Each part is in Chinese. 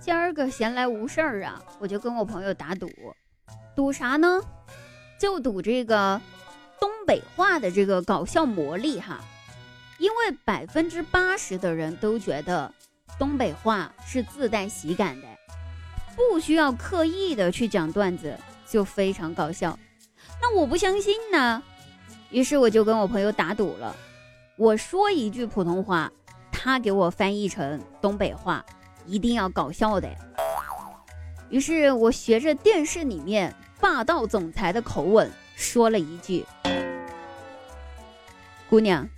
今儿个闲来无事儿啊，我就跟我朋友打赌，赌啥呢？就赌这个东北话的这个搞笑魔力哈。因为百分之八十的人都觉得东北话是自带喜感的，不需要刻意的去讲段子就非常搞笑。那我不相信呢，于是我就跟我朋友打赌了，我说一句普通话，他给我翻译成东北话。一定要搞笑的。于是我学着电视里面霸道总裁的口吻说了一句：“姑娘，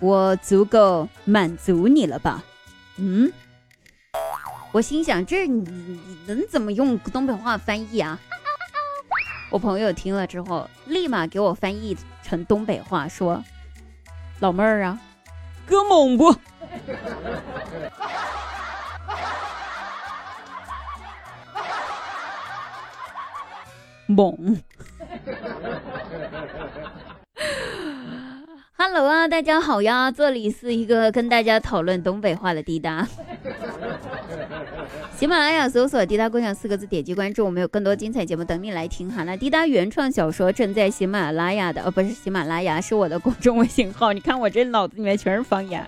我足够满足你了吧？”嗯，我心想这你能怎么用东北话翻译啊？我朋友听了之后，立马给我翻译成东北话说：“老妹儿啊，哥猛不？”猛，Hello 啊，大家好呀，这里是一个跟大家讨论东北话的滴答。喜马拉雅搜索“滴答共享”四个字，点击关注，我们有更多精彩节目等你来听哈。那滴答原创小说正在喜马拉雅的，呃，不是喜马拉雅，是我的公众微信号。你看我这脑子里面全是方言。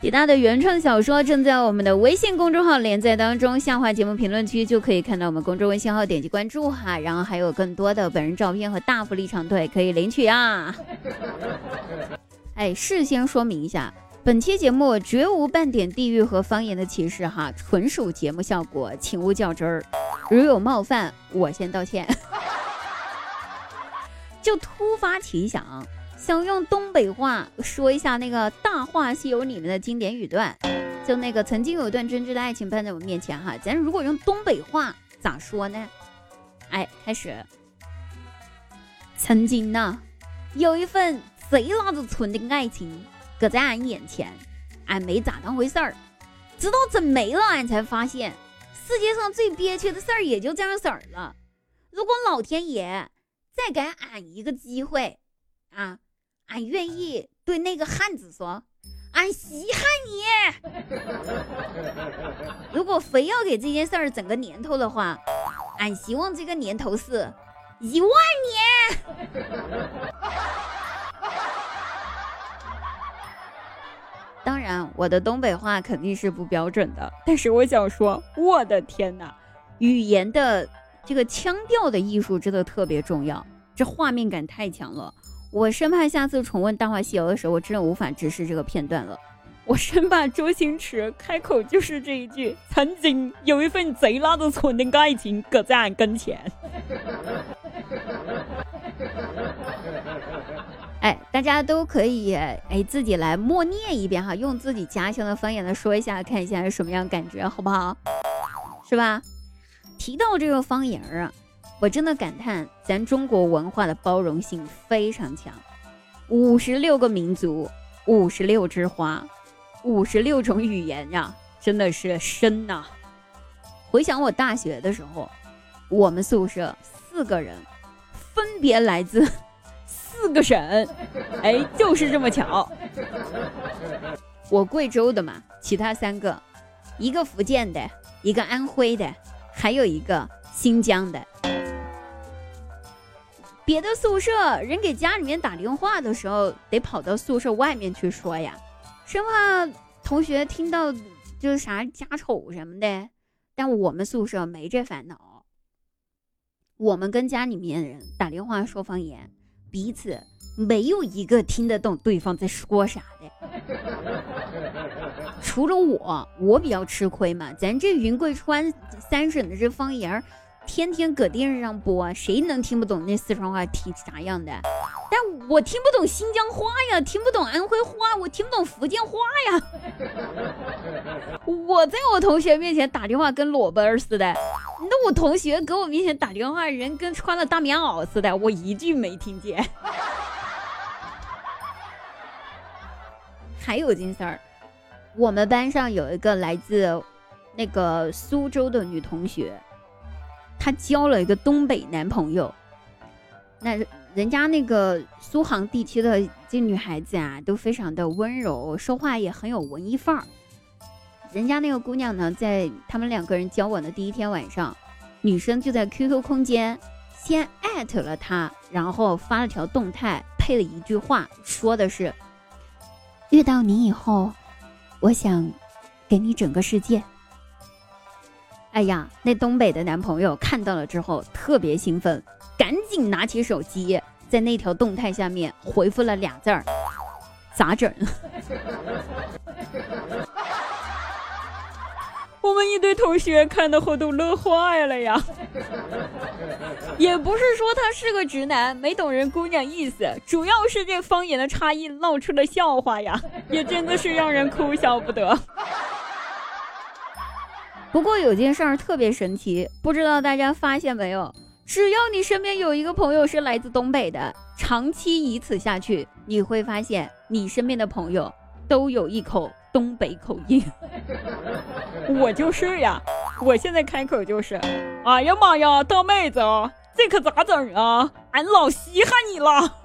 滴答的原创小说正在我们的微信公众号连载当中，下滑节目评论区就可以看到我们公众微信号，点击关注哈，然后还有更多的本人照片和大福利长腿可以领取啊！哎，事先说明一下，本期节目绝无半点地域和方言的歧视哈，纯属节目效果，请勿较真儿。如有冒犯，我先道歉。就突发奇想。想用东北话说一下那个《大话西游》里面的经典语段，就那个曾经有一段真挚的爱情摆在我面前哈，咱如果用东北话咋说呢？哎，开始。曾经呢，有一份贼拉子纯的爱情搁在俺眼前，俺没咋当回事儿，直到真没了，俺才发现世界上最憋屈的事儿也就这样式儿了。如果老天爷再给俺一个机会啊！俺愿意对那个汉子说：“俺稀罕你。”如果非要给这件事儿整个年头的话，俺希望这个年头是一万年。当然，我的东北话肯定是不标准的，但是我想说，我的天哪，语言的这个腔调的艺术真的特别重要，这画面感太强了。我生怕下次重温《大话西游》的时候，我真的无法直视这个片段了。我生怕周星驰开口就是这一句：“曾经有一份贼拉的纯的爱情搁在俺跟前。”哎，大家都可以哎自己来默念一遍哈，用自己家乡的方言来说一下，看一下是什么样感觉，好不好？是吧？提到这个方言啊。我真的感叹，咱中国文化的包容性非常强。五十六个民族，五十六枝花，五十六种语言呀，真的是深呐！回想我大学的时候，我们宿舍四个人，分别来自四个省，哎，就是这么巧。我贵州的嘛，其他三个，一个福建的，一个安徽的，还有一个新疆的。别的宿舍人给家里面打电话的时候，得跑到宿舍外面去说呀，生怕同学听到就是啥家丑什么的。但我们宿舍没这烦恼，我们跟家里面人打电话说方言，彼此没有一个听得懂对方在说啥的。除了我，我比较吃亏嘛，咱这云贵川三省的这方言。天天搁电视上播，谁能听不懂那四川话听啥样的？但我听不懂新疆话呀，听不懂安徽话，我听不懂福建话呀。我在我同学面前打电话跟裸奔似的，那我同学搁我面前打电话，人跟穿了大棉袄似的，我一句没听见。还有件事儿，我们班上有一个来自那个苏州的女同学。她交了一个东北男朋友，那人家那个苏杭地区的这女孩子啊，都非常的温柔，说话也很有文艺范儿。人家那个姑娘呢，在他们两个人交往的第一天晚上，女生就在 QQ 空间先艾特了他，然后发了条动态，配了一句话，说的是：“遇到你以后，我想给你整个世界。”哎呀，那东北的男朋友看到了之后特别兴奋，赶紧拿起手机，在那条动态下面回复了俩字儿：“咋整？” 我们一堆同学看到后都乐坏了呀！也不是说他是个直男，没懂人姑娘意思，主要是这方言的差异闹出了笑话呀，也真的是让人哭笑不得。不过有件事儿特别神奇，不知道大家发现没有？只要你身边有一个朋友是来自东北的，长期以此下去，你会发现你身边的朋友都有一口东北口音。我就是呀，我现在开口就是，哎呀妈呀，大妹子，这可咋整啊？俺老稀罕你了。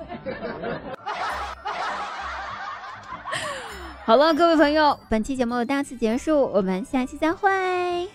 好了，各位朋友，本期节目到此结束，我们下期再会。